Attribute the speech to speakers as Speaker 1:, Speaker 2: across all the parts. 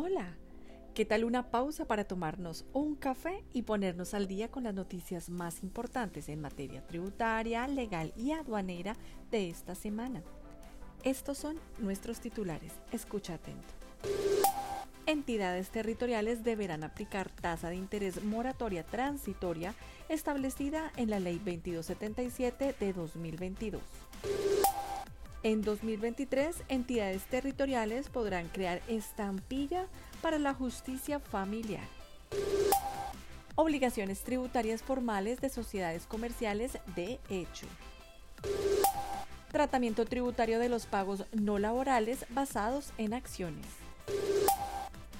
Speaker 1: Hola, ¿qué tal una pausa para tomarnos un café y ponernos al día con las noticias más importantes en materia tributaria, legal y aduanera de esta semana? Estos son nuestros titulares. Escucha atento. Entidades territoriales deberán aplicar tasa de interés moratoria transitoria establecida en la Ley 2277 de 2022. En 2023, entidades territoriales podrán crear estampilla para la justicia familiar. Obligaciones tributarias formales de sociedades comerciales de hecho. Tratamiento tributario de los pagos no laborales basados en acciones.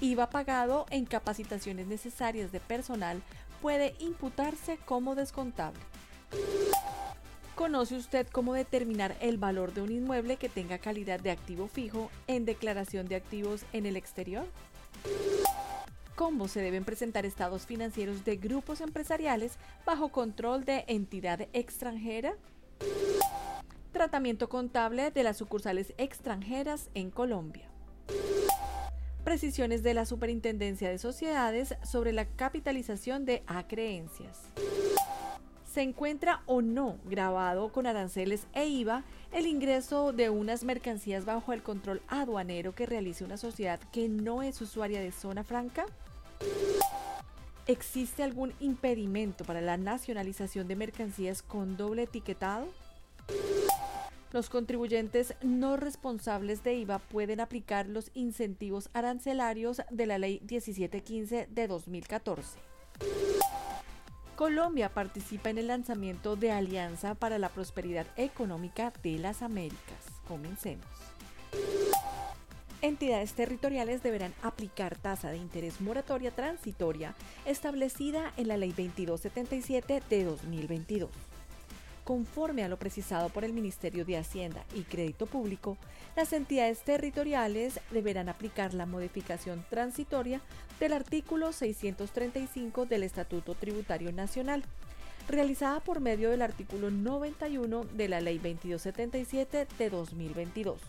Speaker 1: IVA pagado en capacitaciones necesarias de personal puede imputarse como descontable. ¿Conoce usted cómo determinar el valor de un inmueble que tenga calidad de activo fijo en declaración de activos en el exterior? ¿Cómo se deben presentar estados financieros de grupos empresariales bajo control de entidad extranjera? Tratamiento contable de las sucursales extranjeras en Colombia. Precisiones de la Superintendencia de Sociedades sobre la capitalización de acreencias se encuentra o no grabado con aranceles e IVA el ingreso de unas mercancías bajo el control aduanero que realice una sociedad que no es usuaria de zona franca? ¿Existe algún impedimento para la nacionalización de mercancías con doble etiquetado? Los contribuyentes no responsables de IVA pueden aplicar los incentivos arancelarios de la Ley 1715 de 2014. Colombia participa en el lanzamiento de Alianza para la Prosperidad Económica de las Américas. Comencemos. Entidades territoriales deberán aplicar tasa de interés moratoria transitoria establecida en la Ley 2277 de 2022. Conforme a lo precisado por el Ministerio de Hacienda y Crédito Público, las entidades territoriales deberán aplicar la modificación transitoria del artículo 635 del Estatuto Tributario Nacional, realizada por medio del artículo 91 de la Ley 2277 de 2022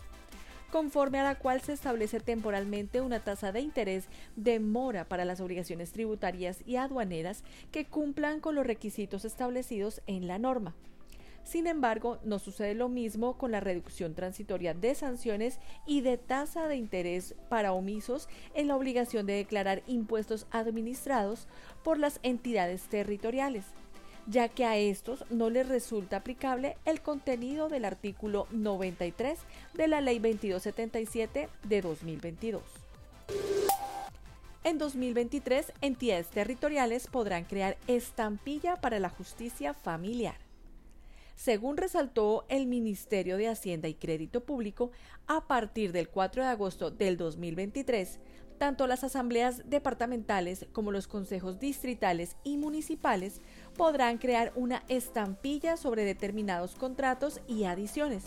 Speaker 1: conforme a la cual se establece temporalmente una tasa de interés de mora para las obligaciones tributarias y aduaneras que cumplan con los requisitos establecidos en la norma. Sin embargo, no sucede lo mismo con la reducción transitoria de sanciones y de tasa de interés para omisos en la obligación de declarar impuestos administrados por las entidades territoriales ya que a estos no les resulta aplicable el contenido del artículo 93 de la Ley 2277 de 2022. En 2023, entidades territoriales podrán crear estampilla para la justicia familiar. Según resaltó el Ministerio de Hacienda y Crédito Público, a partir del 4 de agosto del 2023, tanto las asambleas departamentales como los consejos distritales y municipales podrán crear una estampilla sobre determinados contratos y adiciones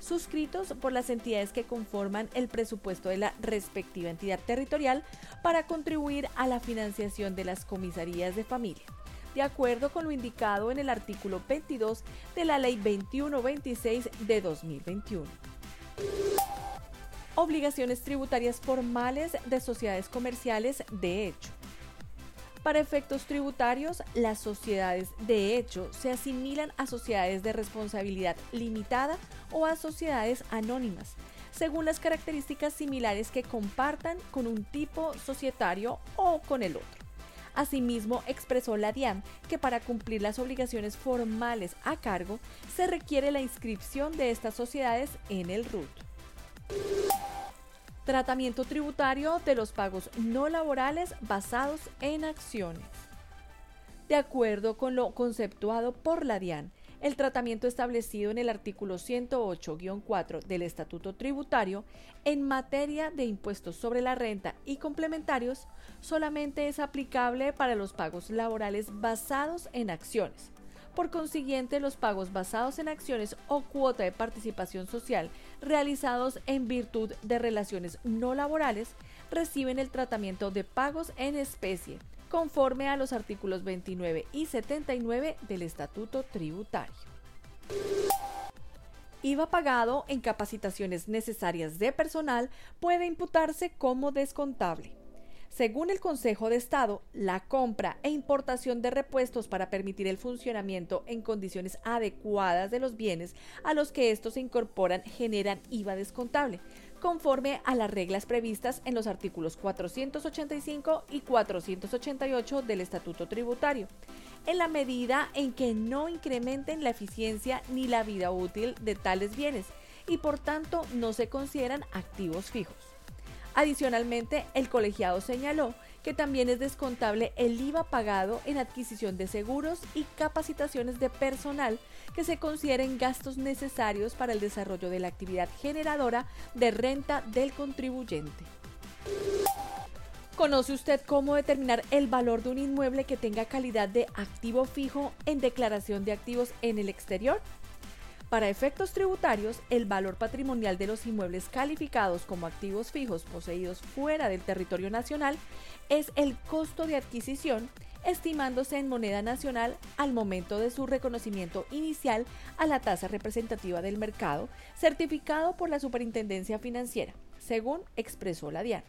Speaker 1: suscritos por las entidades que conforman el presupuesto de la respectiva entidad territorial para contribuir a la financiación de las comisarías de familia de acuerdo con lo indicado en el artículo 22 de la Ley 2126 de 2021. Obligaciones tributarias formales de sociedades comerciales de hecho. Para efectos tributarios, las sociedades de hecho se asimilan a sociedades de responsabilidad limitada o a sociedades anónimas, según las características similares que compartan con un tipo societario o con el otro. Asimismo, expresó la DIAN que para cumplir las obligaciones formales a cargo se requiere la inscripción de estas sociedades en el RUT. Tratamiento tributario de los pagos no laborales basados en acciones. De acuerdo con lo conceptuado por la DIAN, el tratamiento establecido en el artículo 108-4 del Estatuto Tributario en materia de impuestos sobre la renta y complementarios solamente es aplicable para los pagos laborales basados en acciones. Por consiguiente, los pagos basados en acciones o cuota de participación social realizados en virtud de relaciones no laborales reciben el tratamiento de pagos en especie conforme a los artículos 29 y 79 del Estatuto Tributario. IVA pagado en capacitaciones necesarias de personal puede imputarse como descontable. Según el Consejo de Estado, la compra e importación de repuestos para permitir el funcionamiento en condiciones adecuadas de los bienes a los que estos se incorporan generan IVA descontable, conforme a las reglas previstas en los artículos 485 y 488 del Estatuto Tributario, en la medida en que no incrementen la eficiencia ni la vida útil de tales bienes y por tanto no se consideran activos fijos. Adicionalmente, el colegiado señaló que también es descontable el IVA pagado en adquisición de seguros y capacitaciones de personal que se consideren gastos necesarios para el desarrollo de la actividad generadora de renta del contribuyente. ¿Conoce usted cómo determinar el valor de un inmueble que tenga calidad de activo fijo en declaración de activos en el exterior? Para efectos tributarios, el valor patrimonial de los inmuebles calificados como activos fijos poseídos fuera del territorio nacional es el costo de adquisición, estimándose en moneda nacional al momento de su reconocimiento inicial a la tasa representativa del mercado, certificado por la Superintendencia Financiera, según expresó la DIAN.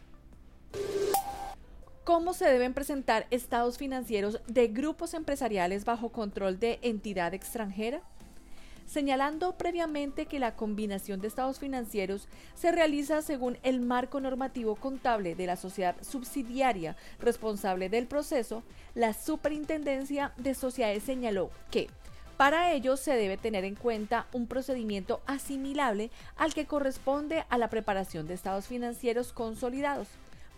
Speaker 1: ¿Cómo se deben presentar estados financieros de grupos empresariales bajo control de entidad extranjera? Señalando previamente que la combinación de estados financieros se realiza según el marco normativo contable de la sociedad subsidiaria responsable del proceso, la Superintendencia de Sociedades señaló que para ello se debe tener en cuenta un procedimiento asimilable al que corresponde a la preparación de estados financieros consolidados,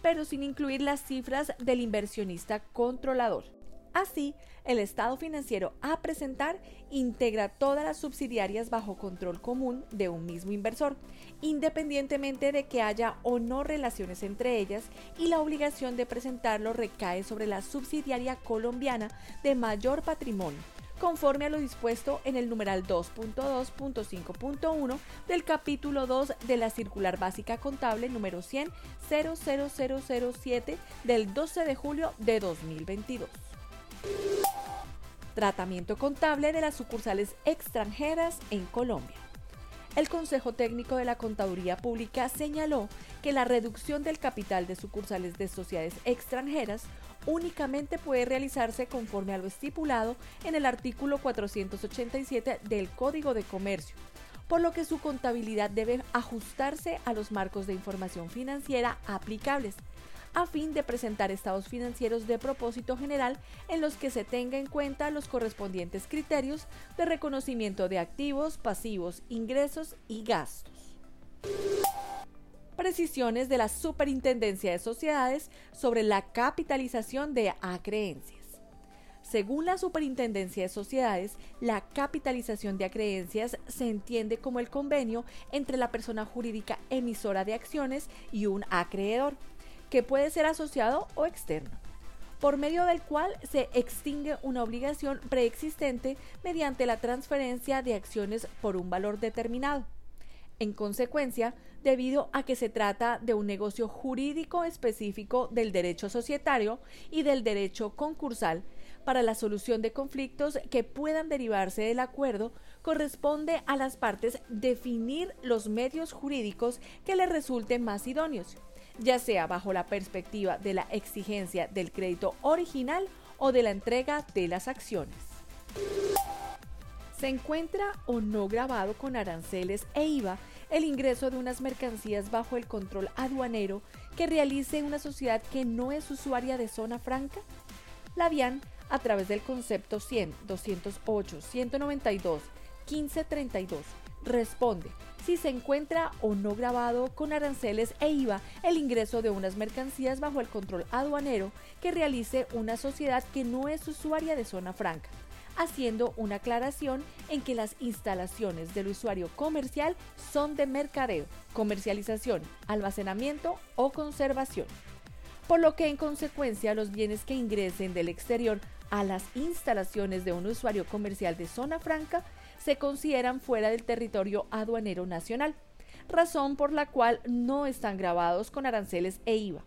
Speaker 1: pero sin incluir las cifras del inversionista controlador. Así, el estado financiero a presentar integra todas las subsidiarias bajo control común de un mismo inversor, independientemente de que haya o no relaciones entre ellas, y la obligación de presentarlo recae sobre la subsidiaria colombiana de mayor patrimonio, conforme a lo dispuesto en el numeral 2.2.5.1 del capítulo 2 de la Circular Básica Contable número 100 00007 del 12 de julio de 2022. Tratamiento contable de las sucursales extranjeras en Colombia. El Consejo Técnico de la Contaduría Pública señaló que la reducción del capital de sucursales de sociedades extranjeras únicamente puede realizarse conforme a lo estipulado en el artículo 487 del Código de Comercio, por lo que su contabilidad debe ajustarse a los marcos de información financiera aplicables, a fin de presentar estados financieros de propósito general en los que se tenga en cuenta los correspondientes criterios de reconocimiento de activos, pasivos, ingresos y gastos. Precisiones de la Superintendencia de Sociedades sobre la capitalización de acreencias. Según la Superintendencia de Sociedades, la capitalización de acreencias se entiende como el convenio entre la persona jurídica emisora de acciones y un acreedor que puede ser asociado o externo, por medio del cual se extingue una obligación preexistente mediante la transferencia de acciones por un valor determinado. En consecuencia, debido a que se trata de un negocio jurídico específico del derecho societario y del derecho concursal, para la solución de conflictos que puedan derivarse del acuerdo, corresponde a las partes definir los medios jurídicos que les resulten más idóneos ya sea bajo la perspectiva de la exigencia del crédito original o de la entrega de las acciones. Se encuentra o no grabado con aranceles e IVA el ingreso de unas mercancías bajo el control aduanero que realice una sociedad que no es usuaria de zona franca? La DIAN, a través del concepto 100, 208, 192, 1532, responde si se encuentra o no grabado con aranceles e IVA el ingreso de unas mercancías bajo el control aduanero que realice una sociedad que no es usuaria de zona franca, haciendo una aclaración en que las instalaciones del usuario comercial son de mercadeo, comercialización, almacenamiento o conservación. Por lo que en consecuencia los bienes que ingresen del exterior a las instalaciones de un usuario comercial de zona franca se consideran fuera del territorio aduanero nacional, razón por la cual no están grabados con aranceles e IVA,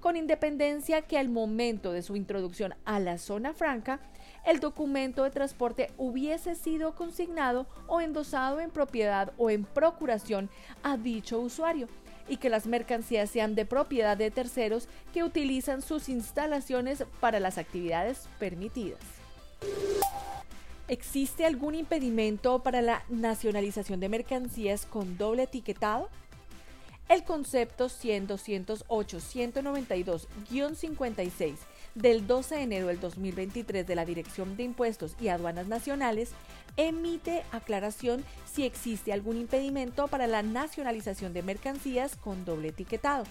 Speaker 1: con independencia que al momento de su introducción a la zona franca, el documento de transporte hubiese sido consignado o endosado en propiedad o en procuración a dicho usuario, y que las mercancías sean de propiedad de terceros que utilizan sus instalaciones para las actividades permitidas. ¿Existe algún impedimento para la nacionalización de mercancías con doble etiquetado? El concepto 100-108-192-56 del 12 de enero del 2023 de la Dirección de Impuestos y Aduanas Nacionales emite aclaración si existe algún impedimento para la nacionalización de mercancías con doble etiquetado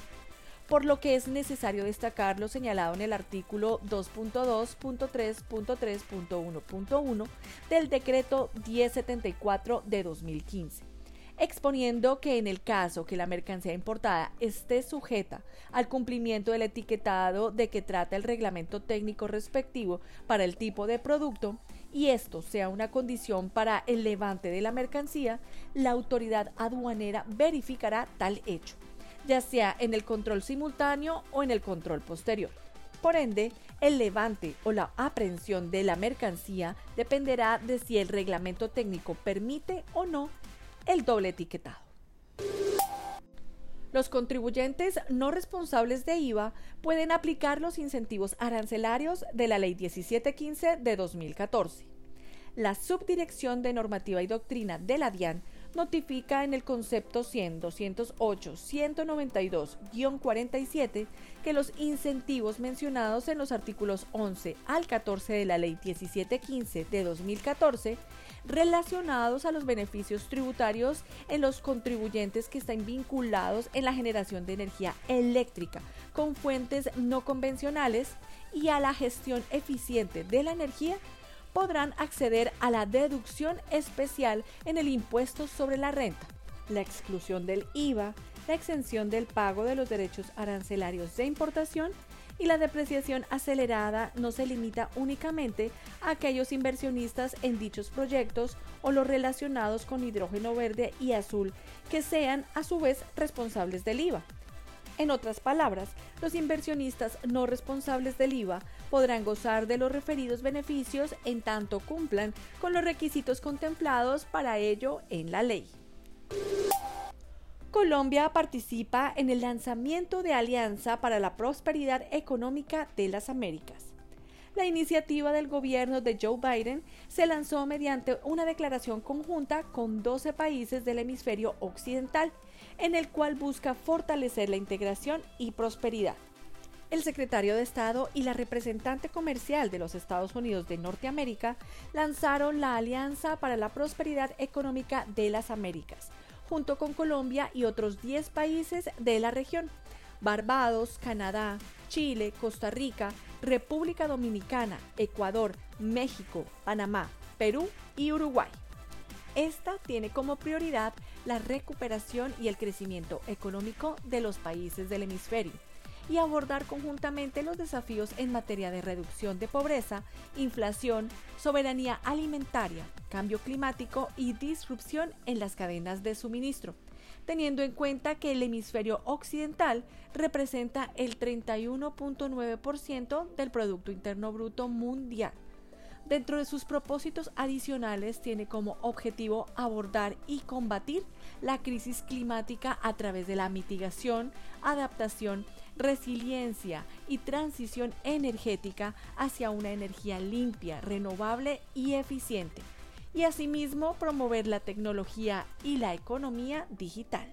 Speaker 1: por lo que es necesario destacar lo señalado en el artículo 2.2.3.3.1.1 del decreto 1074 de 2015 exponiendo que en el caso que la mercancía importada esté sujeta al cumplimiento del etiquetado de que trata el reglamento técnico respectivo para el tipo de producto, y esto sea una condición para el levante de la mercancía, la autoridad aduanera verificará tal hecho, ya sea en el control simultáneo o en el control posterior. Por ende, el levante o la aprehensión de la mercancía dependerá de si el reglamento técnico permite o no el doble etiquetado. Los contribuyentes no responsables de IVA pueden aplicar los incentivos arancelarios de la Ley 1715 de 2014. La Subdirección de Normativa y Doctrina de la DIAN notifica en el concepto 100 208 192-47 que los incentivos mencionados en los artículos 11 al 14 de la Ley 1715 de 2014 relacionados a los beneficios tributarios en los contribuyentes que están vinculados en la generación de energía eléctrica con fuentes no convencionales y a la gestión eficiente de la energía podrán acceder a la deducción especial en el impuesto sobre la renta, la exclusión del IVA, la exención del pago de los derechos arancelarios de importación y la depreciación acelerada no se limita únicamente a aquellos inversionistas en dichos proyectos o los relacionados con hidrógeno verde y azul que sean a su vez responsables del IVA. En otras palabras, los inversionistas no responsables del IVA podrán gozar de los referidos beneficios en tanto cumplan con los requisitos contemplados para ello en la ley. Colombia participa en el lanzamiento de Alianza para la Prosperidad Económica de las Américas. La iniciativa del gobierno de Joe Biden se lanzó mediante una declaración conjunta con 12 países del hemisferio occidental, en el cual busca fortalecer la integración y prosperidad. El secretario de Estado y la representante comercial de los Estados Unidos de Norteamérica lanzaron la Alianza para la Prosperidad Económica de las Américas, junto con Colombia y otros 10 países de la región. Barbados, Canadá, Chile, Costa Rica, República Dominicana, Ecuador, México, Panamá, Perú y Uruguay. Esta tiene como prioridad la recuperación y el crecimiento económico de los países del hemisferio y abordar conjuntamente los desafíos en materia de reducción de pobreza, inflación, soberanía alimentaria, cambio climático y disrupción en las cadenas de suministro, teniendo en cuenta que el hemisferio occidental representa el 31.9% del Producto Interno Bruto Mundial. Dentro de sus propósitos adicionales tiene como objetivo abordar y combatir la crisis climática a través de la mitigación, adaptación, resiliencia y transición energética hacia una energía limpia, renovable y eficiente, y asimismo promover la tecnología y la economía digital.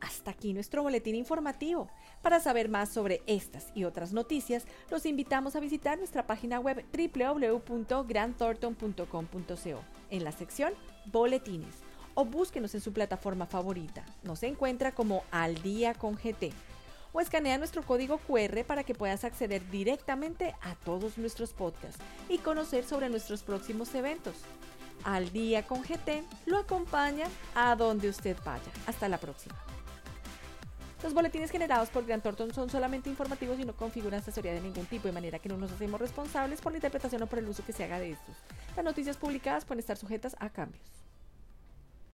Speaker 1: Hasta aquí nuestro boletín informativo. Para saber más sobre estas y otras noticias, los invitamos a visitar nuestra página web www.grandthornton.com.co en la sección Boletines o búsquenos en su plataforma favorita. Nos encuentra como Al Día con GT o escanea nuestro código QR para que puedas acceder directamente a todos nuestros podcasts y conocer sobre nuestros próximos eventos. Al día con GT lo acompaña a donde usted vaya. Hasta la próxima. Los boletines generados por Grant Thornton son solamente informativos y no configuran asesoría de ningún tipo, de manera que no nos hacemos responsables por la interpretación o por el uso que se haga de estos. Las noticias publicadas pueden estar sujetas a cambios.